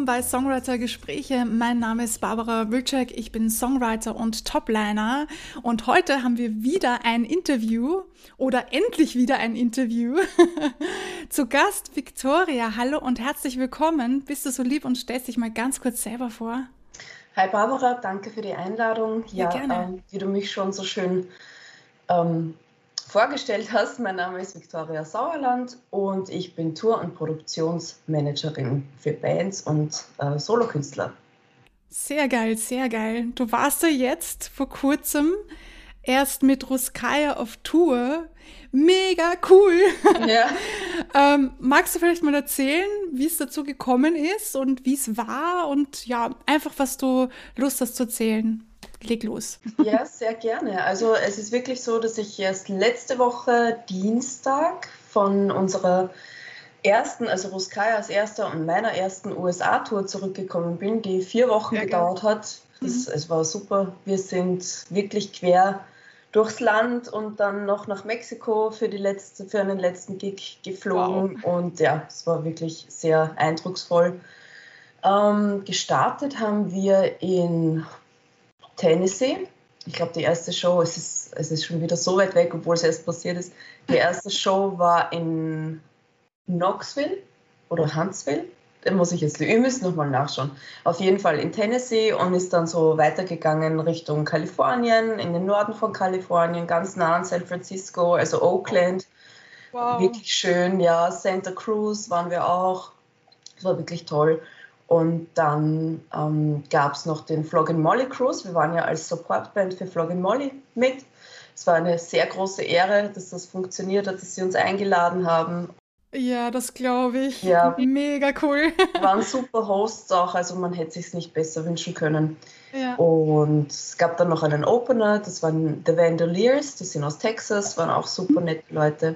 willkommen bei Songwriter Gespräche. Mein Name ist Barbara Wilczek, ich bin Songwriter und Topliner und heute haben wir wieder ein Interview oder endlich wieder ein Interview. Zu Gast Victoria. Hallo und herzlich willkommen. Bist du so lieb und stellst dich mal ganz kurz selber vor? Hi Barbara, danke für die Einladung. Ja, ja gerne. Ähm, wie du mich schon so schön ähm, vorgestellt hast. Mein Name ist Viktoria Sauerland und ich bin Tour- und Produktionsmanagerin für Bands und äh, Solokünstler. Sehr geil, sehr geil. Du warst ja jetzt vor kurzem erst mit Ruskaya auf Tour. Mega cool. Ja. ähm, magst du vielleicht mal erzählen, wie es dazu gekommen ist und wie es war und ja, einfach was du Lust hast zu erzählen? Leg los. Ja, sehr gerne. Also es ist wirklich so, dass ich erst letzte Woche Dienstag von unserer ersten, also Ruskayas erster und meiner ersten USA-Tour zurückgekommen bin, die vier Wochen ja, gedauert hat. Das, mhm. Es war super. Wir sind wirklich quer durchs Land und dann noch nach Mexiko für, die letzte, für einen letzten Gig geflogen. Wow. Und ja, es war wirklich sehr eindrucksvoll. Ähm, gestartet haben wir in Tennessee. Ich glaube, die erste Show, es ist, es ist schon wieder so weit weg, obwohl es erst passiert ist. Die erste Show war in Knoxville oder Huntsville. Da muss ich jetzt, ihr müsst nochmal nachschauen. Auf jeden Fall in Tennessee und ist dann so weitergegangen Richtung Kalifornien, in den Norden von Kalifornien, ganz nah an San Francisco, also Oakland. Wow. Wirklich schön, ja. Santa Cruz waren wir auch. Das war wirklich toll. Und dann ähm, gab es noch den Flog Molly Cruise. Wir waren ja als Supportband für Flog Molly mit. Es war eine sehr große Ehre, dass das funktioniert hat, dass sie uns eingeladen haben. Ja, das glaube ich. Ja. Mega cool. Waren super Hosts auch, also man hätte sich nicht besser wünschen können. Ja. Und es gab dann noch einen Opener, das waren The Vandaliers, die sind aus Texas, waren auch super nette Leute.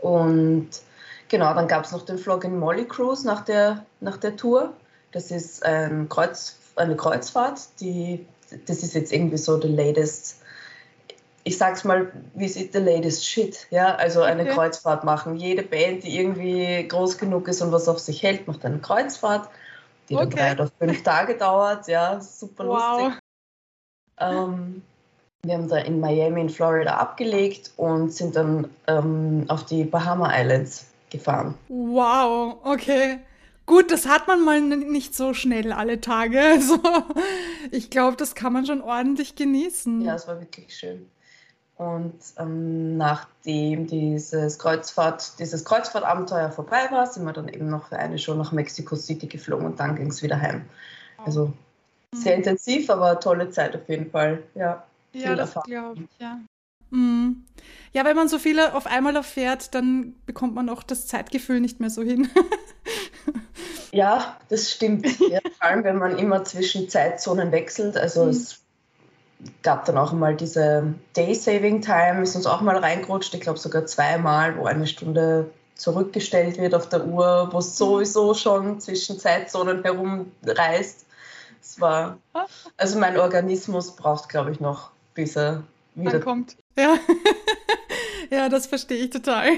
Und Genau, dann gab es noch den Flog in Molly Cruise nach der, nach der Tour. Das ist ein Kreuz, eine Kreuzfahrt, die, das ist jetzt irgendwie so the latest, ich sag's mal, wie ist the latest shit, ja, also eine okay. Kreuzfahrt machen. Jede Band, die irgendwie groß genug ist und was auf sich hält, macht eine Kreuzfahrt, die okay. dann drei oder fünf Tage dauert, ja, super wow. lustig. Ähm, wir haben da in Miami in Florida abgelegt und sind dann ähm, auf die Bahama Islands gefahren. Wow, okay. Gut, das hat man mal nicht so schnell alle Tage. Also, ich glaube, das kann man schon ordentlich genießen. Ja, es war wirklich schön. Und ähm, nachdem dieses Kreuzfahrt, dieses Kreuzfahrtabenteuer vorbei war, sind wir dann eben noch für eine Show nach Mexico City geflogen und dann ging es wieder heim. Also sehr mhm. intensiv, aber tolle Zeit auf jeden Fall. Ja, ja das glaube ich, ja. Mhm. Ja, wenn man so viele auf einmal erfährt, dann bekommt man auch das Zeitgefühl nicht mehr so hin. ja, das stimmt. Ja, vor allem, wenn man immer zwischen Zeitzonen wechselt. Also mhm. es gab dann auch mal diese Day Saving Time, ist uns auch mal reingerutscht. Ich glaube sogar zweimal, wo eine Stunde zurückgestellt wird auf der Uhr, wo es sowieso schon zwischen Zeitzonen herumreist. Es war, also mein Organismus braucht, glaube ich, noch, bis er ankommt. Ja. ja, das verstehe ich total.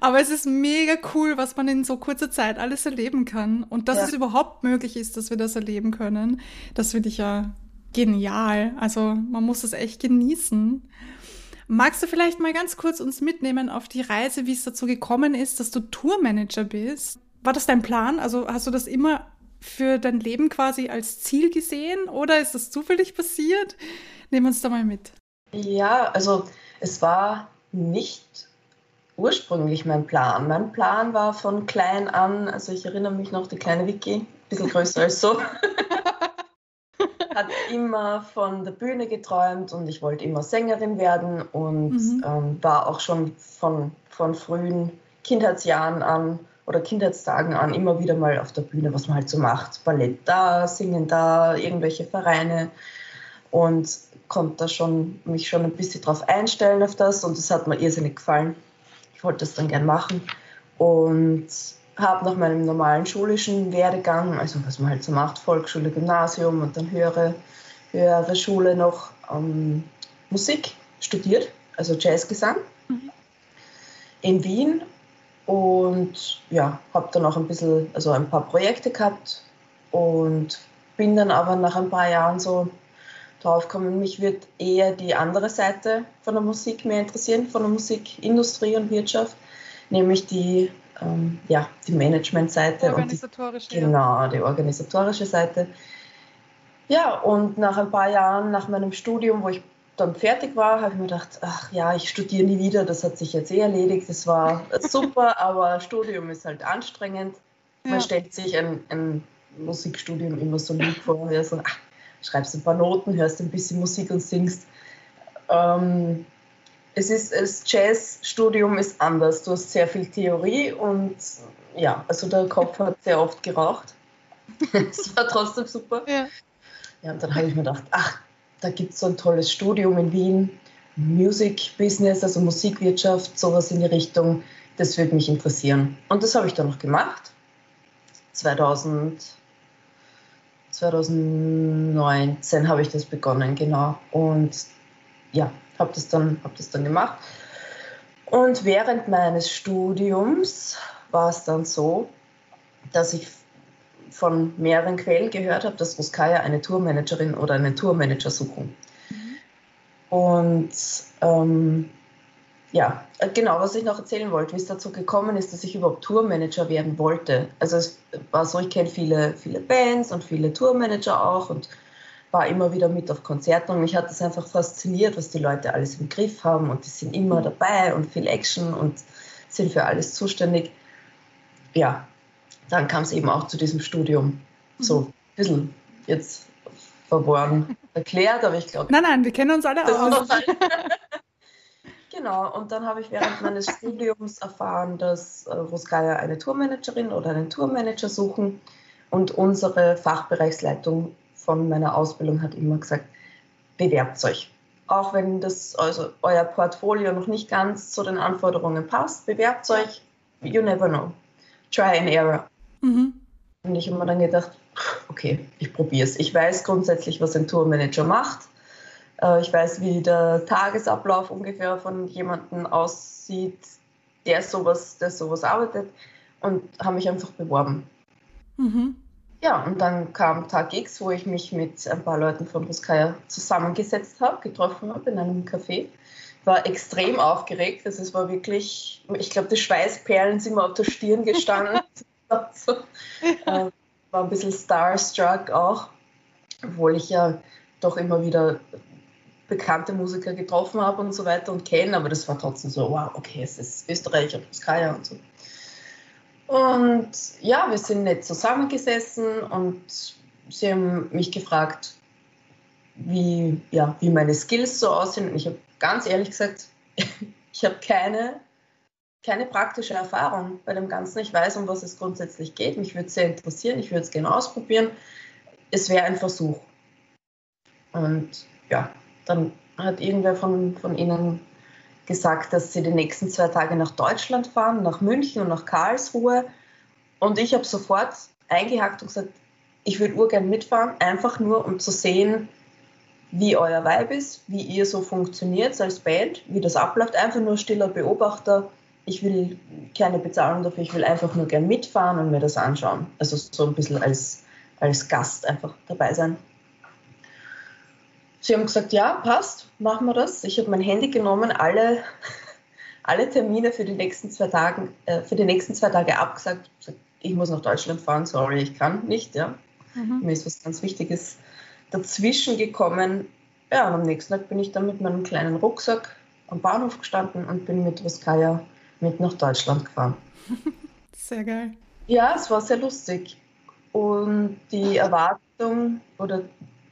Aber es ist mega cool, was man in so kurzer Zeit alles erleben kann. Und dass ja. es überhaupt möglich ist, dass wir das erleben können, das finde ich ja genial. Also man muss es echt genießen. Magst du vielleicht mal ganz kurz uns mitnehmen auf die Reise, wie es dazu gekommen ist, dass du Tourmanager bist? War das dein Plan? Also hast du das immer für dein Leben quasi als Ziel gesehen oder ist das zufällig passiert? Nehmen uns da mal mit. Ja, also es war nicht ursprünglich mein Plan. Mein Plan war von klein an, also ich erinnere mich noch, die kleine Vicky, ein bisschen größer als so, hat immer von der Bühne geträumt und ich wollte immer Sängerin werden und mhm. ähm, war auch schon von, von frühen Kindheitsjahren an oder Kindheitstagen an immer wieder mal auf der Bühne, was man halt so macht. Ballett da, Singen da, irgendwelche Vereine und konnte da schon, mich schon ein bisschen drauf einstellen auf das und das hat mir irrsinnig gefallen. Ich wollte das dann gern machen und habe nach meinem normalen schulischen Werdegang, also was man halt so macht, Volksschule, Gymnasium und dann höhere, höhere Schule noch ähm, Musik studiert, also Jazzgesang mhm. in Wien Und ja, habe dann auch ein bisschen, also ein paar Projekte gehabt und bin dann aber nach ein paar Jahren so draufgekommen, mich wird eher die andere Seite von der Musik mehr interessieren, von der Musikindustrie und Wirtschaft, nämlich die, ähm, ja, die Managementseite. Organisatorische. Und die, genau, die organisatorische Seite. Ja, und nach ein paar Jahren, nach meinem Studium, wo ich dann fertig war, habe ich mir gedacht, ach ja, ich studiere nie wieder, das hat sich jetzt eh erledigt, das war super, aber Studium ist halt anstrengend. Ja. Man stellt sich ein, ein Musikstudium immer so lieb vor, ja, so, ach, schreibst ein paar Noten, hörst ein bisschen Musik und singst. Ähm, es ist, das Jazzstudium ist anders. Du hast sehr viel Theorie und ja, also der Kopf hat sehr oft geraucht. Es war trotzdem super. Ja. ja und dann habe ich mir gedacht, ach, da gibt es so ein tolles Studium in Wien, Music Business, also Musikwirtschaft, sowas in die Richtung. Das würde mich interessieren. Und das habe ich dann noch gemacht. 2000, 2019 habe ich das begonnen, genau. Und ja, habe das, dann, hab das dann gemacht. Und während meines Studiums war es dann so, dass ich von mehreren Quellen gehört habe, dass Ruskaya eine Tourmanagerin oder einen Tourmanager suchen. Mhm. Und ähm, ja, äh, genau, was ich noch erzählen wollte, wie es dazu gekommen ist, dass ich überhaupt Tourmanager werden wollte. Also es war so, ich kenne viele, viele Bands und viele Tourmanager auch und war immer wieder mit auf Konzerten und mich hat das einfach fasziniert, was die Leute alles im Griff haben und die sind immer dabei und viel Action und sind für alles zuständig. Ja, dann kam es eben auch zu diesem Studium. So ein bisschen jetzt verworren erklärt, aber ich glaube. Nein, nein, wir kennen uns alle aus. Genau, und dann habe ich während meines Studiums erfahren, dass äh, Ruskaya eine Tourmanagerin oder einen Tourmanager suchen. Und unsere Fachbereichsleitung von meiner Ausbildung hat immer gesagt, bewerbt euch. Auch wenn das also euer Portfolio noch nicht ganz zu den Anforderungen passt, bewerbt euch. You never know. Try and error. Mhm. Und ich habe mir dann gedacht, okay, ich probiere es. Ich weiß grundsätzlich, was ein Tourmanager macht. Äh, ich weiß, wie der Tagesablauf ungefähr von jemandem aussieht, der sowas, der sowas arbeitet und habe mich einfach beworben. Mhm. Ja, und dann kam Tag X, wo ich mich mit ein paar Leuten von Ruskaya zusammengesetzt habe, getroffen habe in einem Café. War extrem aufgeregt. Also es war wirklich, ich glaube, die Schweißperlen sind mir auf der Stirn gestanden. so. äh, war ein bisschen starstruck auch, obwohl ich ja doch immer wieder bekannte Musiker getroffen habe und so weiter und kenne, aber das war trotzdem so, wow, okay, es ist Österreich und Skaya und so. Und ja, wir sind nett zusammengesessen und sie haben mich gefragt, wie, ja, wie meine Skills so aussehen. Und ich habe ganz ehrlich gesagt, ich habe keine, keine praktische Erfahrung bei dem Ganzen. Ich weiß, um was es grundsätzlich geht. Mich würde es sehr interessieren. Ich würde es gerne ausprobieren. Es wäre ein Versuch. Und ja, dann hat irgendwer von, von Ihnen gesagt, dass Sie die nächsten zwei Tage nach Deutschland fahren, nach München und nach Karlsruhe. Und ich habe sofort eingehakt und gesagt, ich würde urgern mitfahren, einfach nur um zu sehen, wie euer Vibe ist, wie ihr so funktioniert als Band, wie das abläuft. Einfach nur stiller Beobachter. Ich will keine Bezahlung dafür, ich will einfach nur gern mitfahren und mir das anschauen. Also so ein bisschen als, als Gast einfach dabei sein. Sie haben gesagt, ja, passt, machen wir das. Ich habe mein Handy genommen, alle, alle Termine für die nächsten zwei Tage, äh, für die nächsten zwei Tage abgesagt. Ich muss nach Deutschland fahren, sorry, ich kann nicht. Ja. Mhm. Mir ist was ganz Wichtiges dazwischen gekommen. Ja, und am nächsten Tag bin ich dann mit meinem kleinen Rucksack am Bahnhof gestanden und bin mit Ruskaya mit nach Deutschland gefahren. Sehr geil. Ja, es war sehr lustig. Und die Erwartung oder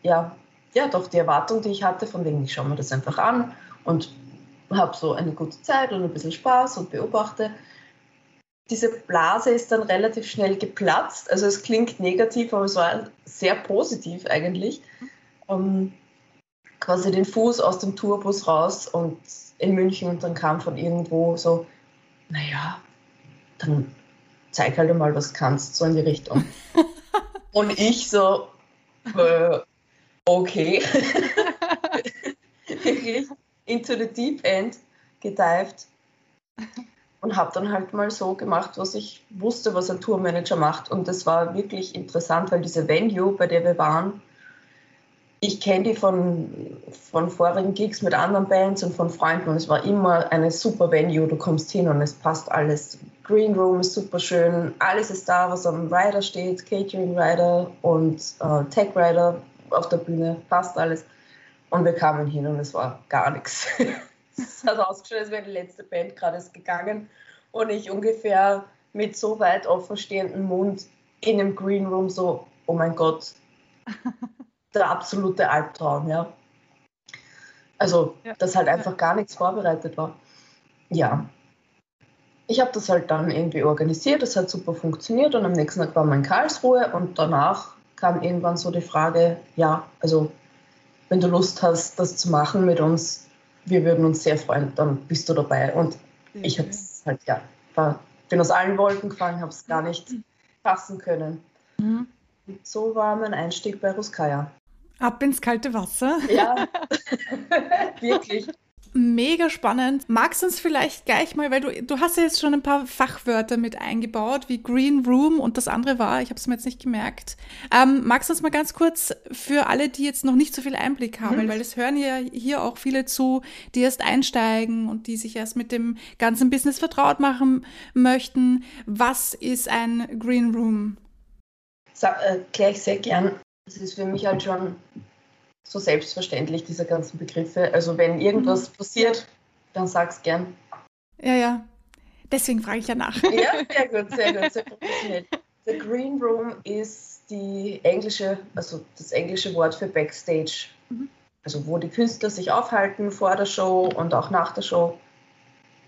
ja, ja, doch die Erwartung, die ich hatte, von wegen, ich schaue mir das einfach an und habe so eine gute Zeit und ein bisschen Spaß und beobachte. Diese Blase ist dann relativ schnell geplatzt. Also es klingt negativ, aber es war sehr positiv eigentlich. Um, quasi den Fuß aus dem Tourbus raus und in München und dann kam von irgendwo so, naja, dann zeig halt mal, was kannst, so in die Richtung. und ich so, äh, okay, wirklich into the deep end gedived. und habe dann halt mal so gemacht, was ich wusste, was ein Tourmanager macht. Und das war wirklich interessant, weil diese Venue, bei der wir waren, ich kenne die von, von vorigen Gigs mit anderen Bands und von Freunden und es war immer eine super Venue. Du kommst hin und es passt alles. Green Room ist super schön, alles ist da, was am Rider steht, Catering Rider und äh, Tech Rider auf der Bühne, passt alles. Und wir kamen hin und es war gar nichts. es hat ausgeschaut, als wäre die letzte Band gerade gegangen und ich ungefähr mit so weit offenstehendem Mund in dem Green Room so, oh mein Gott, der absolute Albtraum, ja. Also, ja. dass halt einfach gar nichts vorbereitet war. Ja. Ich habe das halt dann irgendwie organisiert, das hat super funktioniert und am nächsten Tag war man in Karlsruhe und danach kam irgendwann so die Frage, ja, also wenn du Lust hast, das zu machen mit uns, wir würden uns sehr freuen, dann bist du dabei. Und ich habe es halt, ja, war, bin aus allen Wolken gefallen, habe es gar nicht fassen können. Mhm. So war mein Einstieg bei Ruskaya. Ab ins kalte Wasser. Ja, wirklich. Mega spannend. Magst du uns vielleicht gleich mal, weil du, du hast ja jetzt schon ein paar Fachwörter mit eingebaut, wie Green Room und das andere war, ich habe es mir jetzt nicht gemerkt. Ähm, magst du uns mal ganz kurz für alle, die jetzt noch nicht so viel Einblick haben, mhm. weil es hören ja hier auch viele zu, die erst einsteigen und die sich erst mit dem ganzen Business vertraut machen möchten. Was ist ein Green Room? Erkläre äh, ich sehr gern. Das ist für mich halt schon so selbstverständlich, diese ganzen Begriffe. Also wenn irgendwas mhm. passiert, dann sag's gern. Ja, ja. Deswegen frage ich ja nach. Ja, sehr gut, sehr gut, sehr professionell. The Green Room ist die englische, also das englische Wort für Backstage. Mhm. Also wo die Künstler sich aufhalten vor der Show und auch nach der Show.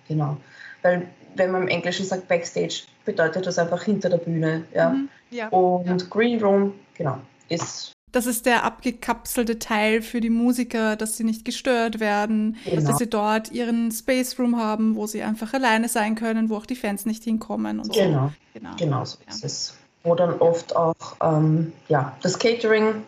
Genau. Weil wenn man im Englischen sagt Backstage, bedeutet das einfach hinter der Bühne. Ja. Mhm, ja. Und Green Room, genau, ist. Das ist der abgekapselte Teil für die Musiker, dass sie nicht gestört werden, genau. dass sie dort ihren Space Room haben, wo sie einfach alleine sein können, wo auch die Fans nicht hinkommen und genau. so. Genau, genau so ja. ist es. Wo dann oft auch ähm, ja, das Catering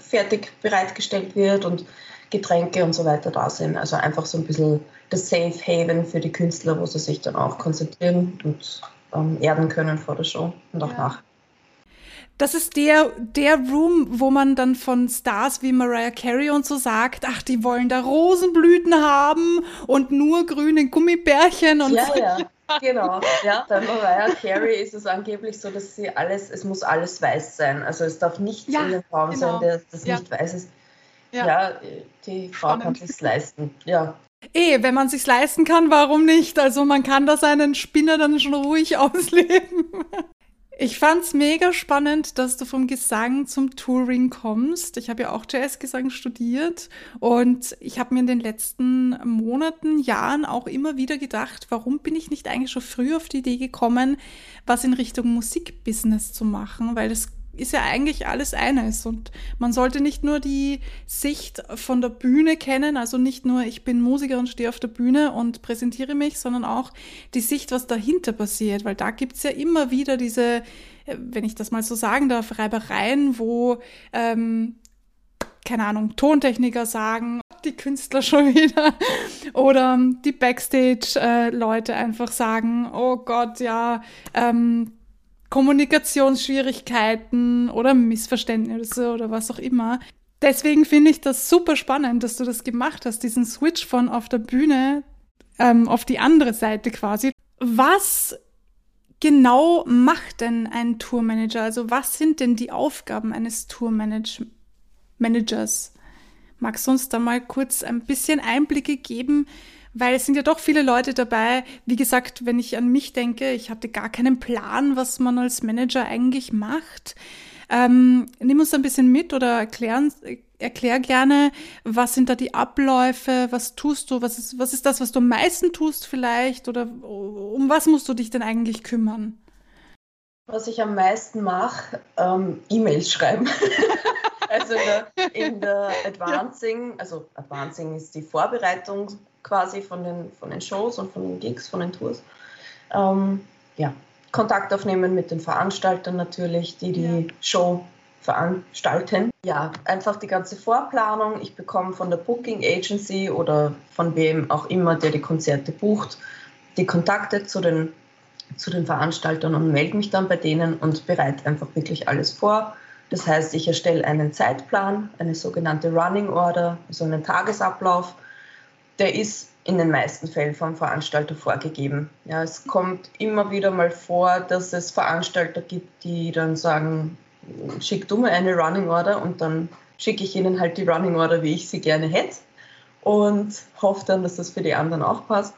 fertig bereitgestellt wird und Getränke und so weiter da sind. Also einfach so ein bisschen das Safe Haven für die Künstler, wo sie sich dann auch konzentrieren und ähm, erden können vor der Show und auch ja. nach. Das ist der, der Room, wo man dann von Stars wie Mariah Carey und so sagt, ach, die wollen da Rosenblüten haben und nur grüne Gummibärchen und ja, so. Ja, genau. Ja, bei Mariah Carey ist es angeblich so, dass sie alles, es muss alles weiß sein. Also es darf nichts ja, in dem Raum genau. sein, der, das ja. nicht weiß ist. Ja, ja die Frau kann sich leisten. Ja. Eh, wenn man sich leisten kann, warum nicht? Also man kann da seinen Spinner dann schon ruhig ausleben. Ich fand's mega spannend, dass du vom Gesang zum Touring kommst. Ich habe ja auch Jazzgesang studiert und ich habe mir in den letzten Monaten, Jahren auch immer wieder gedacht, warum bin ich nicht eigentlich schon früh auf die Idee gekommen, was in Richtung Musikbusiness zu machen, weil es ist ja eigentlich alles eines. Und man sollte nicht nur die Sicht von der Bühne kennen, also nicht nur ich bin Musiker und stehe auf der Bühne und präsentiere mich, sondern auch die Sicht, was dahinter passiert, weil da gibt's ja immer wieder diese, äh, wenn ich das mal so sagen darf, Reibereien, wo, ähm, keine Ahnung, Tontechniker sagen, die Künstler schon wieder oder die Backstage-Leute äh, einfach sagen, oh Gott, ja, ähm, Kommunikationsschwierigkeiten oder Missverständnisse oder was auch immer. Deswegen finde ich das super spannend, dass du das gemacht hast, diesen Switch von auf der Bühne ähm, auf die andere Seite quasi. Was genau macht denn ein Tourmanager? Also was sind denn die Aufgaben eines Tourmanagers? Magst du uns da mal kurz ein bisschen Einblicke geben, weil es sind ja doch viele Leute dabei. Wie gesagt, wenn ich an mich denke, ich hatte gar keinen Plan, was man als Manager eigentlich macht. Ähm, nimm uns ein bisschen mit oder erklären, erklär gerne, was sind da die Abläufe, was tust du, was ist, was ist das, was du am meisten tust vielleicht oder um was musst du dich denn eigentlich kümmern? Was ich am meisten mache, ähm, E-Mails schreiben. also in der, in der Advancing, also Advancing ist die Vorbereitung quasi von den, von den Shows und von den Gigs, von den Tours. Ähm, ja, Kontakt aufnehmen mit den Veranstaltern natürlich, die die ja. Show veranstalten. Ja, einfach die ganze Vorplanung. Ich bekomme von der Booking Agency oder von wem auch immer, der die Konzerte bucht, die Kontakte zu den, zu den Veranstaltern und melde mich dann bei denen und bereite einfach wirklich alles vor. Das heißt, ich erstelle einen Zeitplan, eine sogenannte Running Order, also einen Tagesablauf. Der ist in den meisten Fällen vom Veranstalter vorgegeben. Ja, es kommt immer wieder mal vor, dass es Veranstalter gibt, die dann sagen, schick du mir eine Running Order und dann schicke ich ihnen halt die Running Order, wie ich sie gerne hätte und hoffe dann, dass das für die anderen auch passt.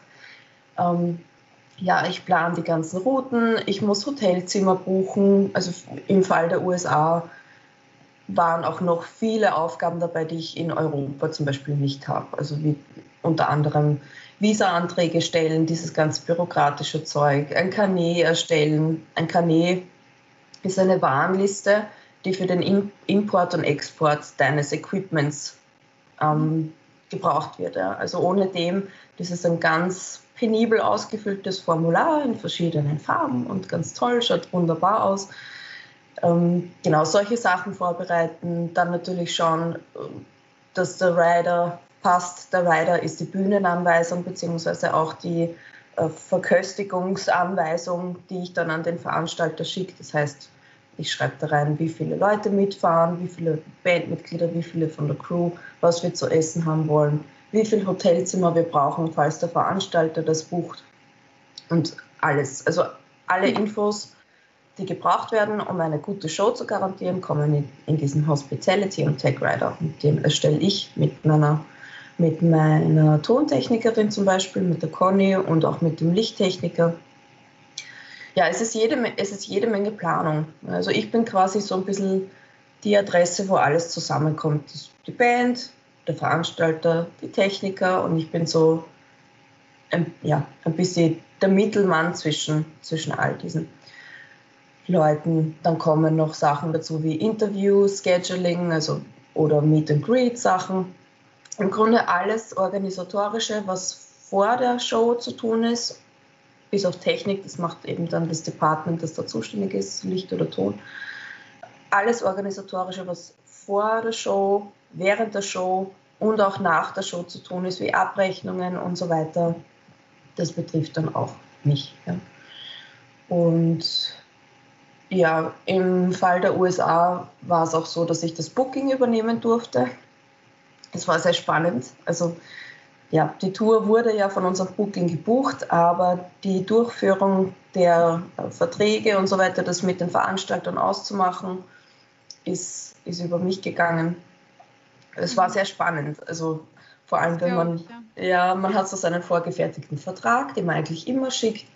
Ähm, ja, ich plane die ganzen Routen, ich muss Hotelzimmer buchen. Also im Fall der USA waren auch noch viele Aufgaben dabei, die ich in Europa zum Beispiel nicht habe. Also wie unter anderem Visa-Anträge stellen, dieses ganz bürokratische Zeug, ein Carnet erstellen. Ein Carnet ist eine Warnliste, die für den Import und Export deines Equipments ähm, gebraucht wird. Ja. Also ohne dem, das ist ein ganz penibel ausgefülltes Formular in verschiedenen Farben und ganz toll, schaut wunderbar aus. Ähm, genau solche Sachen vorbereiten, dann natürlich schauen, dass der Rider passt. Der Rider ist die Bühnenanweisung beziehungsweise auch die äh, Verköstigungsanweisung, die ich dann an den Veranstalter schicke. Das heißt, ich schreibe da rein, wie viele Leute mitfahren, wie viele Bandmitglieder, wie viele von der Crew, was wir zu essen haben wollen, wie viele Hotelzimmer wir brauchen, falls der Veranstalter das bucht und alles. Also alle Infos, die gebraucht werden, um eine gute Show zu garantieren, kommen in, in diesen Hospitality und Tech Rider. Und den erstelle ich mit meiner, mit meiner Tontechnikerin zum Beispiel, mit der Conny und auch mit dem Lichttechniker ja, es ist, jede, es ist jede Menge Planung. Also ich bin quasi so ein bisschen die Adresse, wo alles zusammenkommt. Die Band, der Veranstalter, die Techniker und ich bin so ein, ja, ein bisschen der Mittelmann zwischen, zwischen all diesen Leuten. Dann kommen noch Sachen dazu wie Interview, Scheduling also, oder Meet and Greet Sachen. Im Grunde alles Organisatorische, was vor der Show zu tun ist bis auf Technik, das macht eben dann das Department, das da zuständig ist, Licht oder Ton. Alles Organisatorische, was vor der Show, während der Show und auch nach der Show zu tun ist, wie Abrechnungen und so weiter, das betrifft dann auch mich. Ja. Und ja, im Fall der USA war es auch so, dass ich das Booking übernehmen durfte. Es war sehr spannend. Also ja, die Tour wurde ja von unserem Booking gebucht, aber die Durchführung der äh, Verträge und so weiter, das mit den Veranstaltern auszumachen, ist, ist über mich gegangen. Es war sehr spannend. Also vor allem, wenn man, ja, man hat so seinen vorgefertigten Vertrag, den man eigentlich immer schickt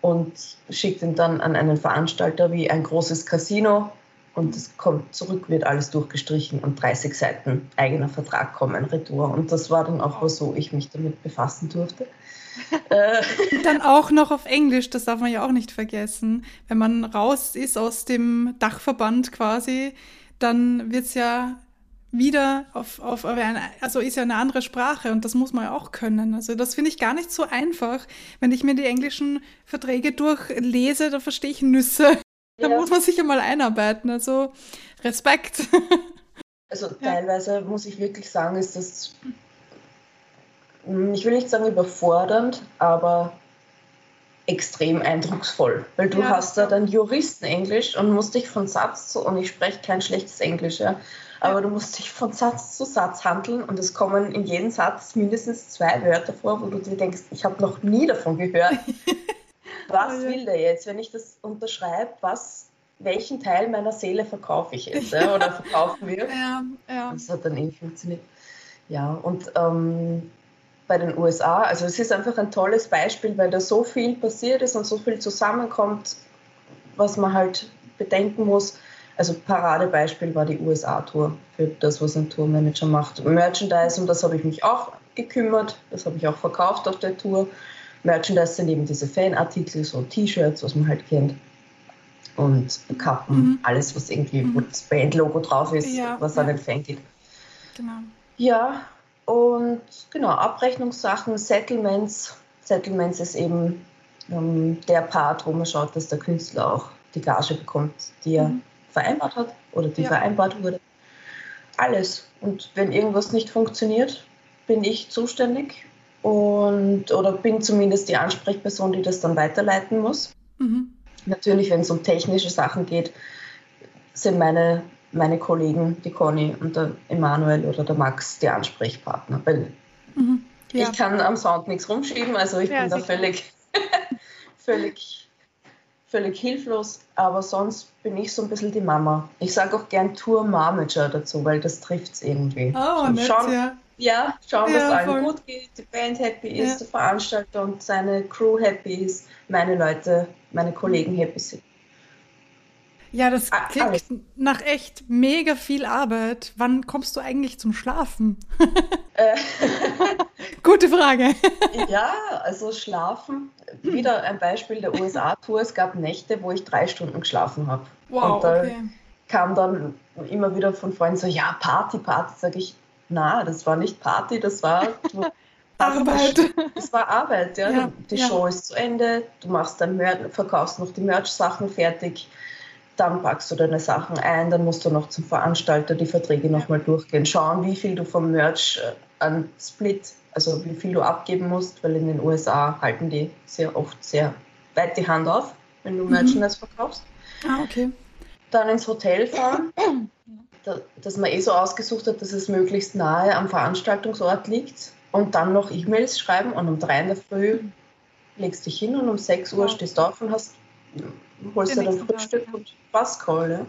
und schickt ihn dann an einen Veranstalter wie ein großes Casino und es kommt zurück, wird alles durchgestrichen und 30 Seiten eigener Vertrag kommen, Retour. Und das war dann auch, so ich mich damit befassen durfte. Äh. dann auch noch auf Englisch, das darf man ja auch nicht vergessen. Wenn man raus ist aus dem Dachverband quasi, dann wird es ja wieder auf, auf eine, also ist ja eine andere Sprache und das muss man ja auch können. Also das finde ich gar nicht so einfach. Wenn ich mir die englischen Verträge durchlese, da verstehe ich Nüsse. Da ja. muss man sich ja mal einarbeiten. Also Respekt. Also teilweise ja. muss ich wirklich sagen, ist das, hm, ich will nicht sagen überfordernd, aber extrem eindrucksvoll, weil du ja. hast da dann Juristenenglisch und musst dich von Satz zu, und ich spreche kein schlechtes Englisch, ja, aber du musst dich von Satz zu Satz handeln und es kommen in jedem Satz mindestens zwei Wörter vor, wo du dir denkst, ich habe noch nie davon gehört. was will der jetzt, wenn ich das unterschreibe, was, welchen Teil meiner Seele verkaufe ich jetzt ja, oder verkaufen wir? Ja, ja. Das hat dann eh funktioniert. Ja, und ähm, bei den USA, also es ist einfach ein tolles Beispiel, weil da so viel passiert ist und so viel zusammenkommt, was man halt bedenken muss. Also Paradebeispiel war die USA-Tour für das, was ein Tourmanager macht. Merchandise, um das habe ich mich auch gekümmert, das habe ich auch verkauft auf der Tour. Merchandise sind eben diese Fanartikel, so T-Shirts, was man halt kennt. Und Kappen, mhm. alles, was irgendwie, mhm. wo das Bandlogo drauf ist, ja, was ja. an den Fan geht. Genau. Ja, und genau, Abrechnungssachen, Settlements. Settlements ist eben ähm, der Part, wo man schaut, dass der Künstler auch die Gage bekommt, die er mhm. vereinbart hat oder die ja. vereinbart wurde. Alles. Und wenn irgendwas nicht funktioniert, bin ich zuständig und oder bin zumindest die Ansprechperson, die das dann weiterleiten muss. Mhm. Natürlich, wenn es um technische Sachen geht, sind meine, meine Kollegen, die Conny und der Emanuel oder der Max, die Ansprechpartner. Weil mhm. ja. ich kann am Sound nichts rumschieben, also ich ja, bin da völlig, völlig, völlig hilflos. Aber sonst bin ich so ein bisschen die Mama. Ich sage auch gern Tour Marmager dazu, weil das trifft es irgendwie. Oh, nett, schauen, ja. Ja, schauen, dass allen voll. gut geht, die Band happy ist, der Veranstalter und seine Crew happy ist, meine Leute, meine Kollegen happy sind. Ja, das klingt Alles. nach echt mega viel Arbeit. Wann kommst du eigentlich zum Schlafen? Äh. Gute Frage. ja, also schlafen. Wieder ein Beispiel der USA-Tour. Es gab Nächte, wo ich drei Stunden geschlafen habe. Wow, Und da okay. kam dann immer wieder von Freunden so, ja, Party, Party. Sage ich, na, das war nicht Party, das war... Arbeit. Das war Arbeit, ja. ja die ja. Show ist zu Ende, du machst dann Mer verkaufst noch die Merch-Sachen fertig dann packst du deine Sachen ein, dann musst du noch zum Veranstalter die Verträge nochmal durchgehen, schauen, wie viel du vom Merch äh, an Split, also wie viel du abgeben musst, weil in den USA halten die sehr oft sehr weit die Hand auf, wenn du mhm. Merchandise verkaufst. Ah, okay. Dann ins Hotel fahren, das man eh so ausgesucht hat, dass es möglichst nahe am Veranstaltungsort liegt und dann noch E-Mails schreiben und um drei in der Früh legst dich hin und um 6 Uhr stehst du auf und hast holst du dann Frühstück Tag, und ja.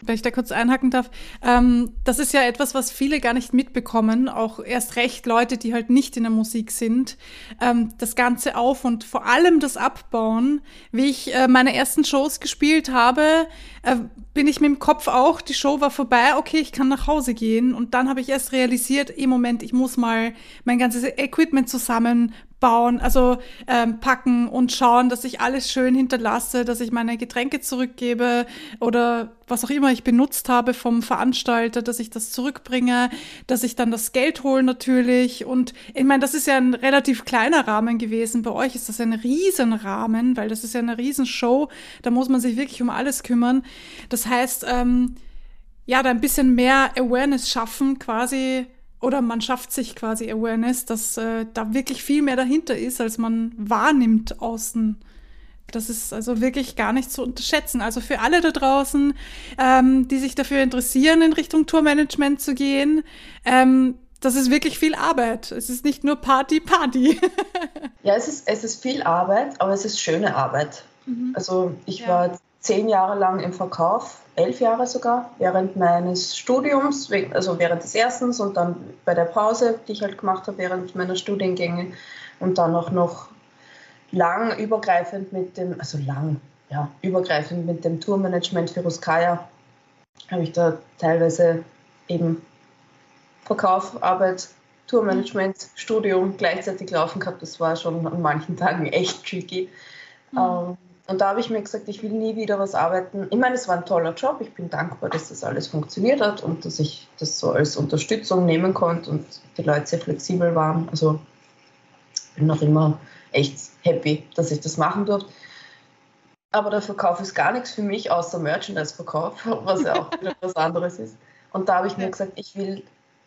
Wenn ich da kurz einhaken darf, ähm, das ist ja etwas, was viele gar nicht mitbekommen, auch erst recht Leute, die halt nicht in der Musik sind. Ähm, das Ganze auf und vor allem das Abbauen. Wie ich äh, meine ersten Shows gespielt habe, äh, bin ich mit dem Kopf auch, die Show war vorbei, okay, ich kann nach Hause gehen. Und dann habe ich erst realisiert, im Moment, ich muss mal mein ganzes Equipment zusammen bauen, also ähm, packen und schauen, dass ich alles schön hinterlasse, dass ich meine Getränke zurückgebe oder was auch immer ich benutzt habe vom Veranstalter, dass ich das zurückbringe, dass ich dann das Geld hole natürlich. Und ich meine, das ist ja ein relativ kleiner Rahmen gewesen. Bei euch ist das ein Riesenrahmen, weil das ist ja eine Riesenshow. Da muss man sich wirklich um alles kümmern. Das heißt, ähm, ja, da ein bisschen mehr Awareness schaffen, quasi oder man schafft sich quasi Awareness, dass äh, da wirklich viel mehr dahinter ist, als man wahrnimmt außen. Das ist also wirklich gar nicht zu unterschätzen. Also für alle da draußen, ähm, die sich dafür interessieren, in Richtung Tourmanagement zu gehen, ähm, das ist wirklich viel Arbeit. Es ist nicht nur Party, Party. ja, es ist, es ist viel Arbeit, aber es ist schöne Arbeit. Mhm. Also ich ja. war zehn Jahre lang im Verkauf elf Jahre sogar, während meines Studiums, also während des erstens und dann bei der Pause, die ich halt gemacht habe während meiner Studiengänge und dann auch noch lang übergreifend mit dem, also lang, ja, übergreifend mit dem Tourmanagement für Ruskaya habe ich da teilweise eben Verkauf, Arbeit, Tourmanagement, Studium gleichzeitig laufen gehabt. Das war schon an manchen Tagen echt tricky. Mhm. Ähm, und da habe ich mir gesagt, ich will nie wieder was arbeiten. Ich meine, es war ein toller Job. Ich bin dankbar, dass das alles funktioniert hat und dass ich das so als Unterstützung nehmen konnte und die Leute sehr flexibel waren. Also bin noch immer echt happy, dass ich das machen durfte. Aber der Verkauf ist gar nichts für mich, außer Merchandise-Verkauf, was ja auch wieder was anderes ist. Und da habe ich mir gesagt, ich will,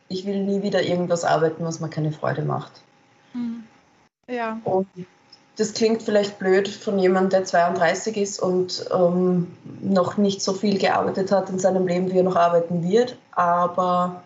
ich will nie wieder irgendwas arbeiten, was mir keine Freude macht. Mhm. Ja. Und das klingt vielleicht blöd von jemandem, der 32 ist und ähm, noch nicht so viel gearbeitet hat in seinem Leben, wie er noch arbeiten wird, aber.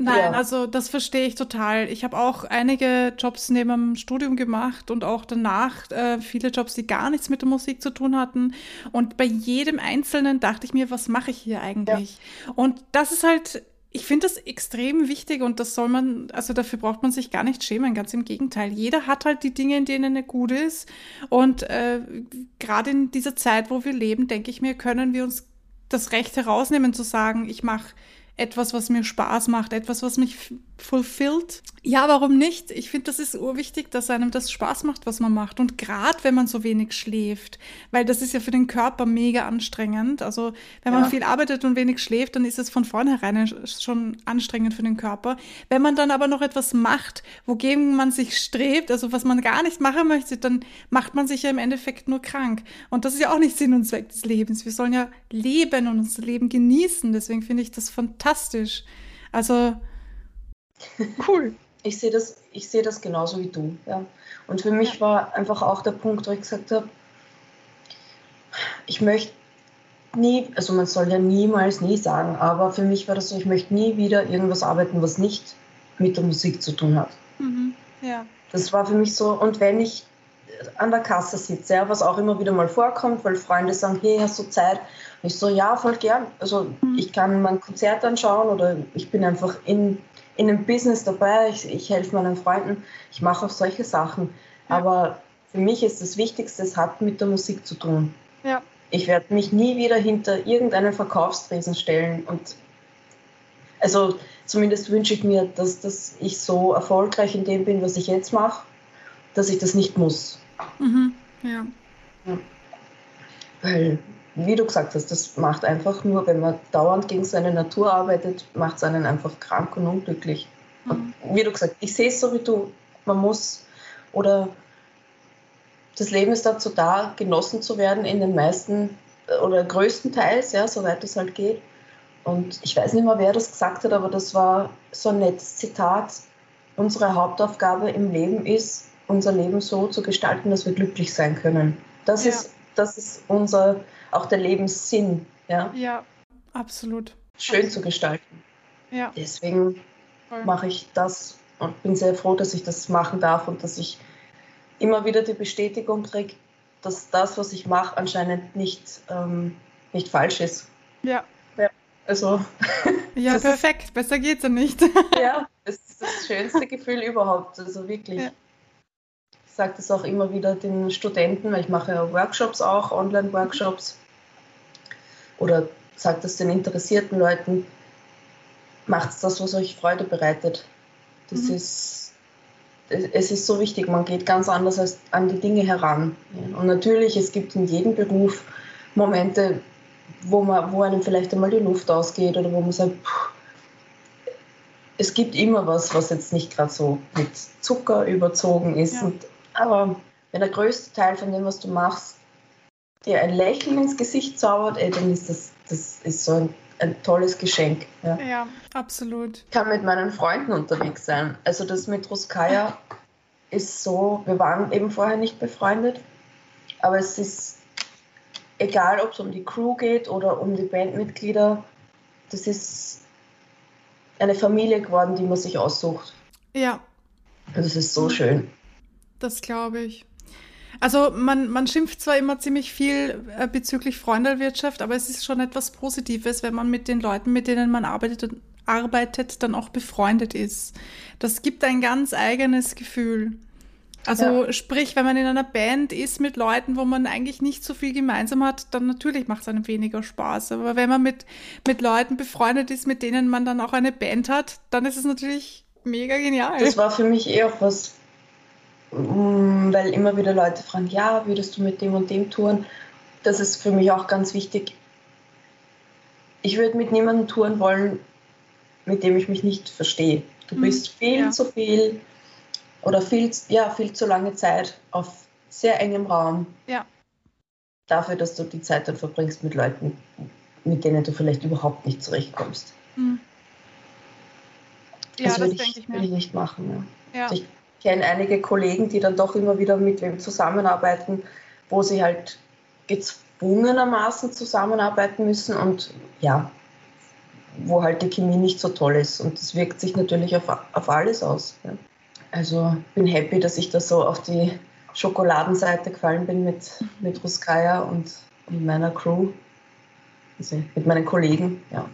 Nein, ja. also das verstehe ich total. Ich habe auch einige Jobs neben dem Studium gemacht und auch danach äh, viele Jobs, die gar nichts mit der Musik zu tun hatten. Und bei jedem Einzelnen dachte ich mir, was mache ich hier eigentlich? Ja. Und das ist halt ich finde das extrem wichtig und das soll man, also dafür braucht man sich gar nicht schämen, ganz im Gegenteil. Jeder hat halt die Dinge, in denen er gut ist. Und äh, gerade in dieser Zeit, wo wir leben, denke ich mir, können wir uns das Recht herausnehmen zu sagen, ich mache etwas, was mir Spaß macht, etwas, was mich fulfillt. Ja, warum nicht? Ich finde, das ist urwichtig, dass einem das Spaß macht, was man macht. Und gerade wenn man so wenig schläft, weil das ist ja für den Körper mega anstrengend. Also wenn man ja. viel arbeitet und wenig schläft, dann ist es von vornherein schon anstrengend für den Körper. Wenn man dann aber noch etwas macht, wogegen man sich strebt, also was man gar nicht machen möchte, dann macht man sich ja im Endeffekt nur krank. Und das ist ja auch nicht Sinn und Zweck des Lebens. Wir sollen ja leben und unser Leben genießen. Deswegen finde ich das fantastisch. Also cool. Ich sehe das, ich sehe das genauso wie du. Ja. Und für mich war einfach auch der Punkt, wo ich gesagt habe, ich möchte nie, also man soll ja niemals nie sagen, aber für mich war das so, ich möchte nie wieder irgendwas arbeiten, was nicht mit der Musik zu tun hat. Mhm. Ja. Das war für mich so, und wenn ich an der Kasse sitze, ja, was auch immer wieder mal vorkommt, weil Freunde sagen, hey, hast du Zeit? Und ich so, ja, voll gern. Also mhm. ich kann mein Konzert anschauen oder ich bin einfach in, in einem Business dabei, ich, ich helfe meinen Freunden, ich mache auch solche Sachen. Ja. Aber für mich ist das Wichtigste, es hat mit der Musik zu tun. Ja. Ich werde mich nie wieder hinter irgendeinen Verkaufstresen stellen und also zumindest wünsche ich mir, dass, dass ich so erfolgreich in dem bin, was ich jetzt mache, dass ich das nicht muss. Mhm. Ja. ja. Weil, wie du gesagt hast, das macht einfach nur, wenn man dauernd gegen seine Natur arbeitet, macht es einen einfach krank und unglücklich. Mhm. Und wie du gesagt, ich sehe es so wie du, man muss oder das Leben ist dazu da, genossen zu werden in den meisten oder größten Teils, ja, soweit es halt geht. Und ich weiß nicht mehr, wer das gesagt hat, aber das war so ein nettes Zitat. Unsere Hauptaufgabe im Leben ist, unser Leben so zu gestalten, dass wir glücklich sein können. Das, ja. ist, das ist unser, auch der Lebenssinn. Ja, ja absolut. Schön absolut. zu gestalten. Ja. Deswegen mache ich das und bin sehr froh, dass ich das machen darf und dass ich immer wieder die Bestätigung kriege, dass das, was ich mache, anscheinend nicht, ähm, nicht falsch ist. Ja. ja. Also. Ja, perfekt. Besser geht's ja nicht. ja, das ist das schönste Gefühl überhaupt. Also wirklich. Ja sage das auch immer wieder den Studenten, weil ich mache ja Workshops auch, Online-Workshops. Oder sage das den interessierten Leuten, macht das, was euch Freude bereitet. Das mhm. ist, es ist so wichtig, man geht ganz anders als an die Dinge heran. Und natürlich, es gibt in jedem Beruf Momente, wo, man, wo einem vielleicht einmal die Luft ausgeht oder wo man sagt, pff, es gibt immer was, was jetzt nicht gerade so mit Zucker überzogen ist. Ja. Und aber wenn der größte Teil von dem, was du machst, dir ein Lächeln ins Gesicht zaubert, ey, dann ist das, das ist so ein, ein tolles Geschenk. Ja. ja, absolut. Ich kann mit meinen Freunden unterwegs sein. Also das mit Ruskaya ist so, wir waren eben vorher nicht befreundet, aber es ist egal, ob es um die Crew geht oder um die Bandmitglieder, das ist eine Familie geworden, die man sich aussucht. Ja. Und das ist so schön. Das glaube ich. Also man, man schimpft zwar immer ziemlich viel äh, bezüglich Freundelwirtschaft, aber es ist schon etwas Positives, wenn man mit den Leuten, mit denen man arbeitet, arbeitet dann auch befreundet ist. Das gibt ein ganz eigenes Gefühl. Also ja. sprich, wenn man in einer Band ist mit Leuten, wo man eigentlich nicht so viel gemeinsam hat, dann natürlich macht es einem weniger Spaß. Aber wenn man mit, mit Leuten befreundet ist, mit denen man dann auch eine Band hat, dann ist es natürlich mega genial. Das war für mich eher auch was weil immer wieder Leute fragen, ja, würdest du mit dem und dem touren? Das ist für mich auch ganz wichtig. Ich würde mit niemandem touren wollen, mit dem ich mich nicht verstehe. Du mhm. bist viel ja. zu viel oder viel, ja, viel zu lange Zeit auf sehr engem Raum. Ja. Dafür, dass du die Zeit dann verbringst mit Leuten, mit denen du vielleicht überhaupt nicht zurechtkommst. Mhm. Ja, das, das würde ich, ich, ich, nicht machen. Ja. Ja. Also ich kenne einige Kollegen, die dann doch immer wieder mit wem zusammenarbeiten, wo sie halt gezwungenermaßen zusammenarbeiten müssen und ja, wo halt die Chemie nicht so toll ist. Und das wirkt sich natürlich auf, auf alles aus. Ja. Also bin happy, dass ich da so auf die Schokoladenseite gefallen bin mit, mit Ruskaya und, und meiner Crew, also mit meinen Kollegen. Ja.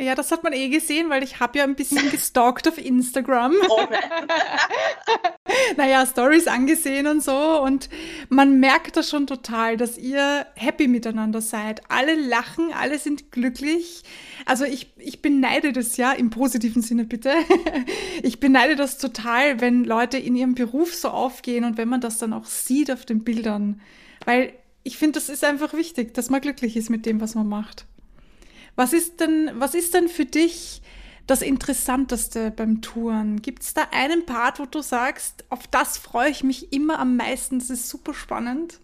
Ja, das hat man eh gesehen, weil ich habe ja ein bisschen gestalkt auf Instagram. Oh naja, Stories angesehen und so. Und man merkt da schon total, dass ihr happy miteinander seid. Alle lachen, alle sind glücklich. Also ich, ich beneide das ja, im positiven Sinne bitte. ich beneide das total, wenn Leute in ihrem Beruf so aufgehen und wenn man das dann auch sieht auf den Bildern. Weil ich finde, das ist einfach wichtig, dass man glücklich ist mit dem, was man macht. Was ist denn, was ist denn für dich das Interessanteste beim Touren? Gibt es da einen Part, wo du sagst, auf das freue ich mich immer am meisten, das ist super spannend?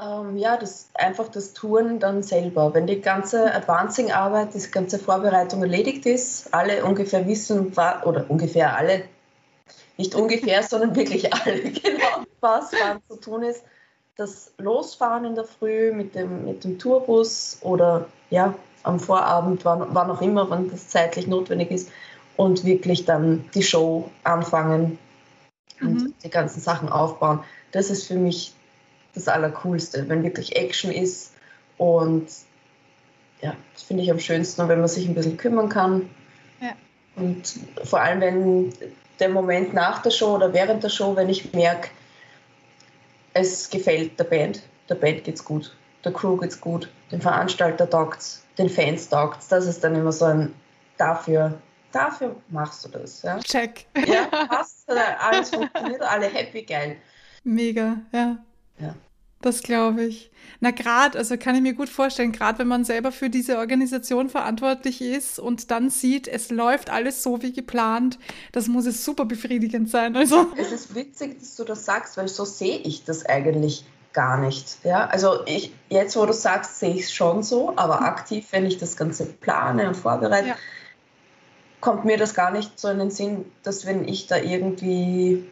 Ähm, ja, das einfach das Touren dann selber. Wenn die ganze Advancing-Arbeit, die ganze Vorbereitung erledigt ist, alle ungefähr wissen, oder ungefähr alle nicht ungefähr, sondern wirklich alle, genau, was wann zu tun ist. Das Losfahren in der Früh mit dem, mit dem Tourbus oder ja, am Vorabend, wann, wann auch immer, wann das zeitlich notwendig ist, und wirklich dann die Show anfangen und mhm. die ganzen Sachen aufbauen. Das ist für mich das Allercoolste, wenn wirklich Action ist und ja, das finde ich am schönsten, wenn man sich ein bisschen kümmern kann. Ja. Und vor allem, wenn der Moment nach der Show oder während der Show, wenn ich merke, es gefällt der Band, der Band geht's gut, der Crew geht's gut, dem Veranstalter taugt's, den Fans taugt's, das ist dann immer so ein dafür, dafür machst du das. Ja? Check. Ja, passt, alles funktioniert, alle happy, geil. Mega, ja. Ja. Das glaube ich. Na, gerade, also kann ich mir gut vorstellen, gerade wenn man selber für diese Organisation verantwortlich ist und dann sieht, es läuft alles so wie geplant, das muss es super befriedigend sein. Also. Es ist witzig, dass du das sagst, weil so sehe ich das eigentlich gar nicht. Ja? Also ich, jetzt, wo du sagst, sehe ich es schon so, aber aktiv, wenn ich das Ganze plane und vorbereite, ja. kommt mir das gar nicht so in den Sinn, dass wenn ich da irgendwie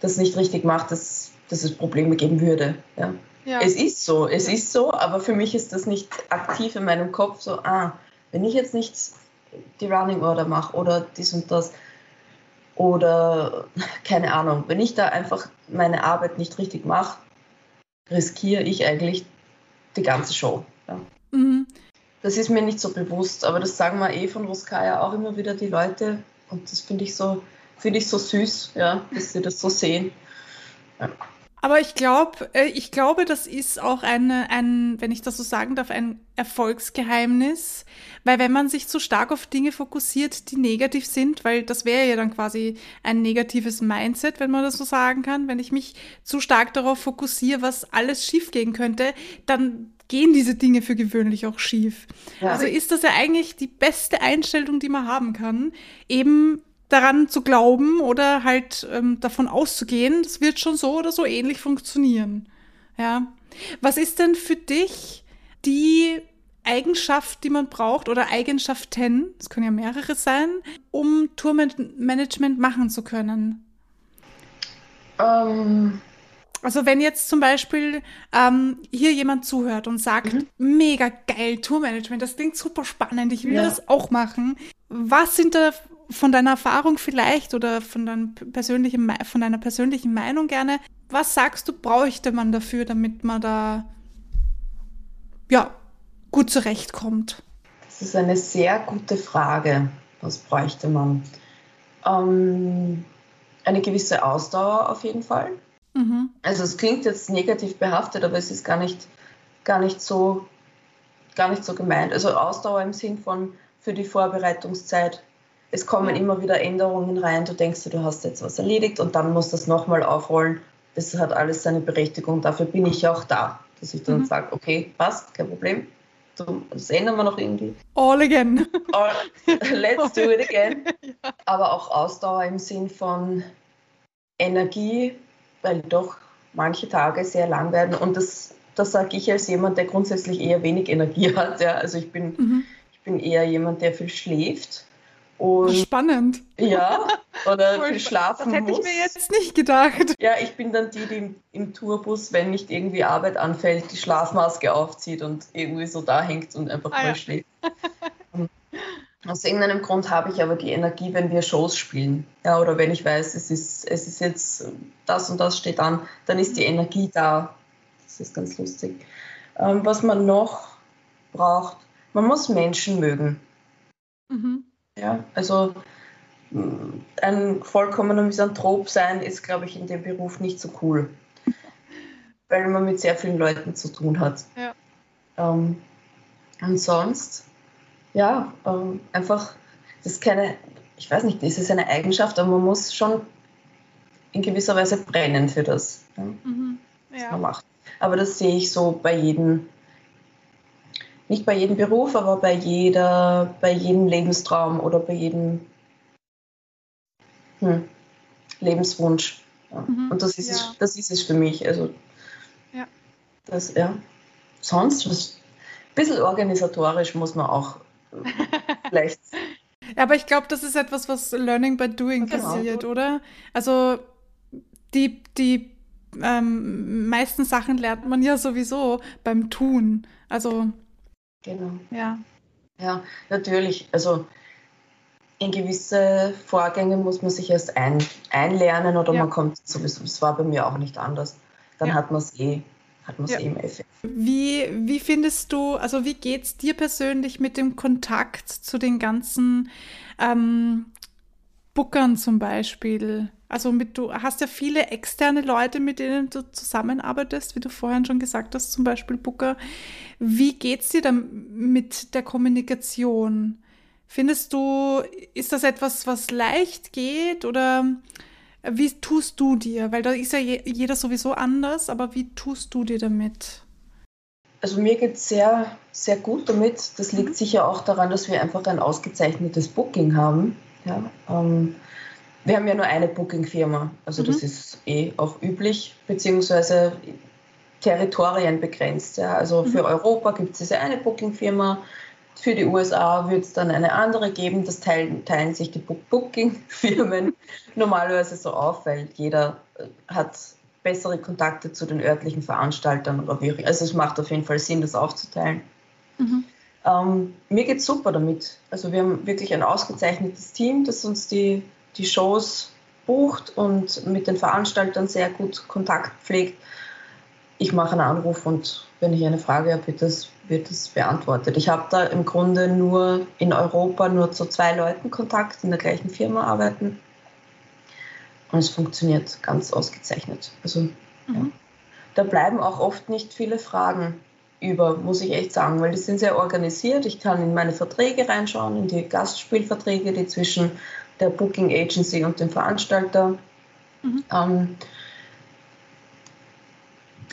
das nicht richtig mache, dass dass es Probleme geben würde. Ja. ja. Es ist so, es ist so, aber für mich ist das nicht aktiv in meinem Kopf so, ah, wenn ich jetzt nicht die Running Order mache oder dies und das oder keine Ahnung, wenn ich da einfach meine Arbeit nicht richtig mache, riskiere ich eigentlich die ganze Show. Ja. Mhm. Das ist mir nicht so bewusst, aber das sagen wir eh von Roskaya auch immer wieder die Leute und das finde ich so, finde ich so süß, ja, dass sie das so sehen. Ja. Aber ich glaube, äh, ich glaube, das ist auch eine, ein, wenn ich das so sagen darf, ein Erfolgsgeheimnis. Weil wenn man sich zu stark auf Dinge fokussiert, die negativ sind, weil das wäre ja dann quasi ein negatives Mindset, wenn man das so sagen kann. Wenn ich mich zu stark darauf fokussiere, was alles schief gehen könnte, dann gehen diese Dinge für gewöhnlich auch schief. Ja. Also ist das ja eigentlich die beste Einstellung, die man haben kann. Eben daran zu glauben oder halt ähm, davon auszugehen, das wird schon so oder so ähnlich funktionieren. Ja. Was ist denn für dich die Eigenschaft, die man braucht oder Eigenschaften, es können ja mehrere sein, um Tourmanagement machen zu können? Um. Ähm. Also wenn jetzt zum Beispiel ähm, hier jemand zuhört und sagt, mhm. mega geil, Tourmanagement, das klingt super spannend, ich will ja. das auch machen. Was sind da von deiner Erfahrung vielleicht oder von, deinem persönlichen, von deiner persönlichen Meinung gerne, was sagst du, bräuchte man dafür, damit man da ja, gut zurechtkommt? Das ist eine sehr gute Frage. Was bräuchte man? Ähm, eine gewisse Ausdauer auf jeden Fall. Mhm. Also es klingt jetzt negativ behaftet, aber es ist gar nicht, gar nicht so gar nicht so gemeint. Also Ausdauer im Sinn von für die Vorbereitungszeit es kommen immer wieder Änderungen rein, du denkst, du hast jetzt was erledigt und dann musst du das nochmal aufrollen. Das hat alles seine Berechtigung, dafür bin ich auch da, dass ich dann mhm. sage, okay, passt, kein Problem, das ändern wir noch irgendwie. All again. All, let's do it again. Aber auch Ausdauer im Sinn von Energie, weil doch manche Tage sehr lang werden und das, das sage ich als jemand, der grundsätzlich eher wenig Energie hat. Ja. Also ich bin, mhm. ich bin eher jemand, der viel schläft und, Spannend. Ja, oder viel schlafen Das hätte muss. ich mir jetzt nicht gedacht. Ja, ich bin dann die, die im, im, Tourbus, wenn nicht irgendwie Arbeit anfällt, die Schlafmaske aufzieht und irgendwie so da hängt und einfach ah, voll ja. schläft. Aus irgendeinem Grund habe ich aber die Energie, wenn wir Shows spielen. Ja, oder wenn ich weiß, es ist, es ist jetzt das und das steht an, dann ist die Energie da. Das ist ganz lustig. Ähm, was man noch braucht, man muss Menschen mögen. Mhm. Ja, also ein vollkommener Misanthrop sein ist, glaube ich, in dem Beruf nicht so cool, weil man mit sehr vielen Leuten zu tun hat. Ja. Ähm, und sonst, ja, ähm, einfach, das ist keine, ich weiß nicht, das ist eine Eigenschaft, aber man muss schon in gewisser Weise brennen für das, ja, mhm. ja. was man macht. Aber das sehe ich so bei jedem nicht bei jedem Beruf, aber bei jeder, bei jedem Lebenstraum oder bei jedem hm, Lebenswunsch. Ja. Mhm, Und das ist, ja. es, das ist es für mich. Also ja. das, ja. Sonst was ein bisschen organisatorisch muss man auch vielleicht aber ich glaube, das ist etwas, was Learning by Doing genau. passiert, oder? Also die, die ähm, meisten Sachen lernt man ja sowieso beim Tun. Also genau. Ja. Ja, natürlich. Also in gewisse Vorgänge muss man sich erst ein, einlernen oder ja. man kommt sowieso. Es war bei mir auch nicht anders. Dann ja. hat man es eh hat man es ja. eben effektiv. Wie, wie findest du, also wie geht es dir persönlich mit dem Kontakt zu den ganzen ähm, Bookern zum Beispiel? Also mit, du hast ja viele externe Leute, mit denen du zusammenarbeitest, wie du vorhin schon gesagt hast, zum Beispiel Booker. Wie geht es dir dann mit der Kommunikation? Findest du, ist das etwas, was leicht geht oder wie tust du dir? Weil da ist ja jeder sowieso anders, aber wie tust du dir damit? Also mir geht es sehr, sehr gut damit. Das liegt mhm. sicher auch daran, dass wir einfach ein ausgezeichnetes Booking haben. Ja, ähm, wir haben ja nur eine Booking-Firma, also mhm. das ist eh auch üblich, beziehungsweise Territorien begrenzt. Ja. Also mhm. für Europa gibt es diese eine Booking-Firma, für die USA wird es dann eine andere geben. Das teilen, teilen sich die Booking-Firmen normalerweise so auf, weil jeder äh, hat bessere Kontakte zu den örtlichen Veranstaltern oder wie Also es macht auf jeden Fall Sinn, das aufzuteilen. Mhm. Ähm, mir geht es super damit. Also wir haben wirklich ein ausgezeichnetes Team, das uns die, die Shows bucht und mit den Veranstaltern sehr gut Kontakt pflegt. Ich mache einen Anruf und wenn ich eine Frage habe, wird das, wird das beantwortet. Ich habe da im Grunde nur in Europa nur zu zwei Leuten Kontakt, in der gleichen Firma arbeiten. Und es funktioniert ganz ausgezeichnet. Also mhm. ja. da bleiben auch oft nicht viele Fragen über, muss ich echt sagen, weil die sind sehr organisiert. Ich kann in meine Verträge reinschauen, in die Gastspielverträge, die zwischen der Booking Agency und dem Veranstalter mhm. ähm,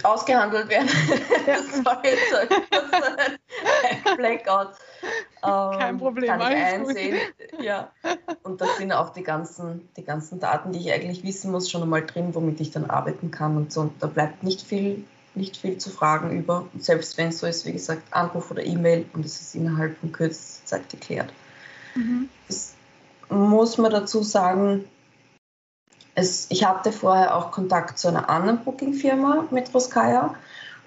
ausgehandelt werden. Sorry, ein Blackout. Ähm, Kein Problem. Kann ich einsehen. Ja. Und da sind auch die ganzen, die ganzen Daten, die ich eigentlich wissen muss, schon einmal drin, womit ich dann arbeiten kann und so. Und da bleibt nicht viel, nicht viel zu fragen über. Und selbst wenn es so ist, wie gesagt, Anruf oder E-Mail und es ist innerhalb von kürzester Zeit geklärt. Mhm. Das muss man dazu sagen, es, ich hatte vorher auch Kontakt zu einer anderen Booking-Firma mit Roskaya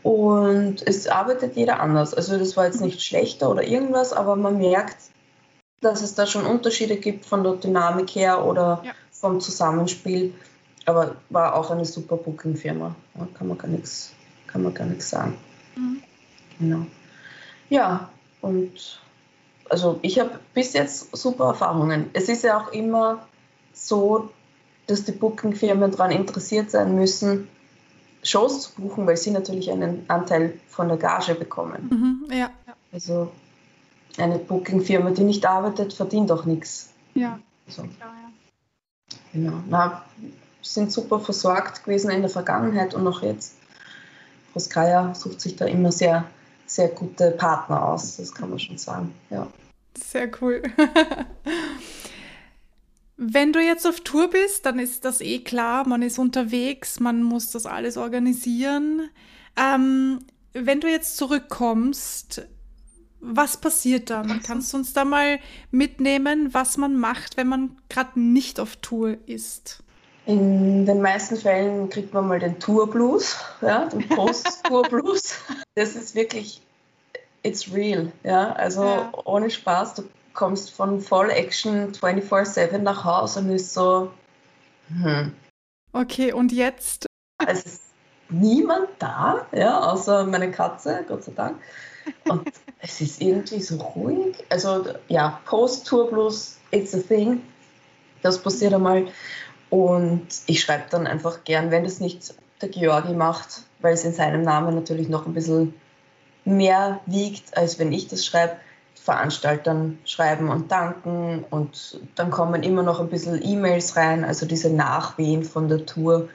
und es arbeitet jeder anders. Also das war jetzt nicht schlechter oder irgendwas, aber man merkt, dass es da schon Unterschiede gibt von der Dynamik her oder ja. vom Zusammenspiel. Aber war auch eine super Booking-Firma. Kann man gar nichts, kann man gar nichts sagen. Mhm. Genau. Ja, und also ich habe bis jetzt super Erfahrungen. Es ist ja auch immer so, dass die Booking-Firmen daran interessiert sein müssen, Shows zu buchen, weil sie natürlich einen Anteil von der Gage bekommen. Mhm, ja. Also eine Booking-Firma, die nicht arbeitet, verdient auch nichts. Ja. Also, Klar, ja. Genau. Na, sind super versorgt gewesen in der Vergangenheit und auch jetzt. Roskaya sucht sich da immer sehr, sehr gute Partner aus, das kann man schon sagen. Ja. Sehr cool. Wenn du jetzt auf Tour bist, dann ist das eh klar, man ist unterwegs, man muss das alles organisieren. Ähm, wenn du jetzt zurückkommst, was passiert dann? Kannst du uns da mal mitnehmen, was man macht, wenn man gerade nicht auf Tour ist? In den meisten Fällen kriegt man mal den Tour-Blues, ja, den Post-Tour-Blues. Das ist wirklich, it's real, ja, also ja. ohne Spaß. Du kommst von Voll Action 24-7 nach Hause und ist so, hm. Okay, und jetzt? Es ist niemand da, ja, außer meine Katze, Gott sei Dank. Und es ist irgendwie so ruhig. Also ja, Post-Tour Blues, it's a thing. Das passiert einmal. Und ich schreibe dann einfach gern, wenn das nicht der Georgi macht, weil es in seinem Namen natürlich noch ein bisschen mehr wiegt, als wenn ich das schreibe, Veranstaltern schreiben und danken. Und dann kommen immer noch ein bisschen E-Mails rein, also diese Nachwehen von der Tour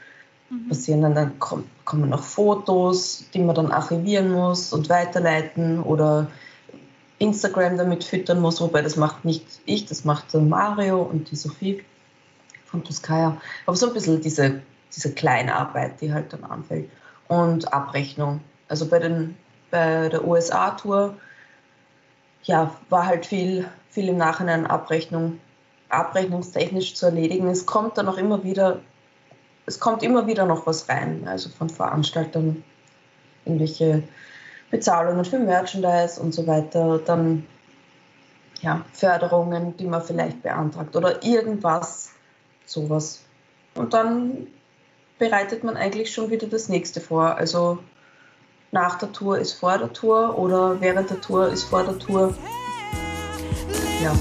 mhm. passieren dann, dann kommen, kommen noch Fotos, die man dann archivieren muss und weiterleiten oder Instagram damit füttern muss, wobei das macht nicht ich, das macht dann Mario und die Sophie von Tuskaya. Aber so ein bisschen diese, diese Kleinarbeit, die halt dann anfällt. Und Abrechnung. Also bei, den, bei der USA-Tour ja, war halt viel, viel im Nachhinein Abrechnung, abrechnungstechnisch zu erledigen. Es kommt dann auch immer wieder, es kommt immer wieder noch was rein, also von Veranstaltern, irgendwelche Bezahlungen für Merchandise und so weiter, dann ja, Förderungen, die man vielleicht beantragt oder irgendwas, sowas. Und dann bereitet man eigentlich schon wieder das nächste vor. Also nach der Tour ist vor der Tour oder während der Tour ist vor der Tour. Ja.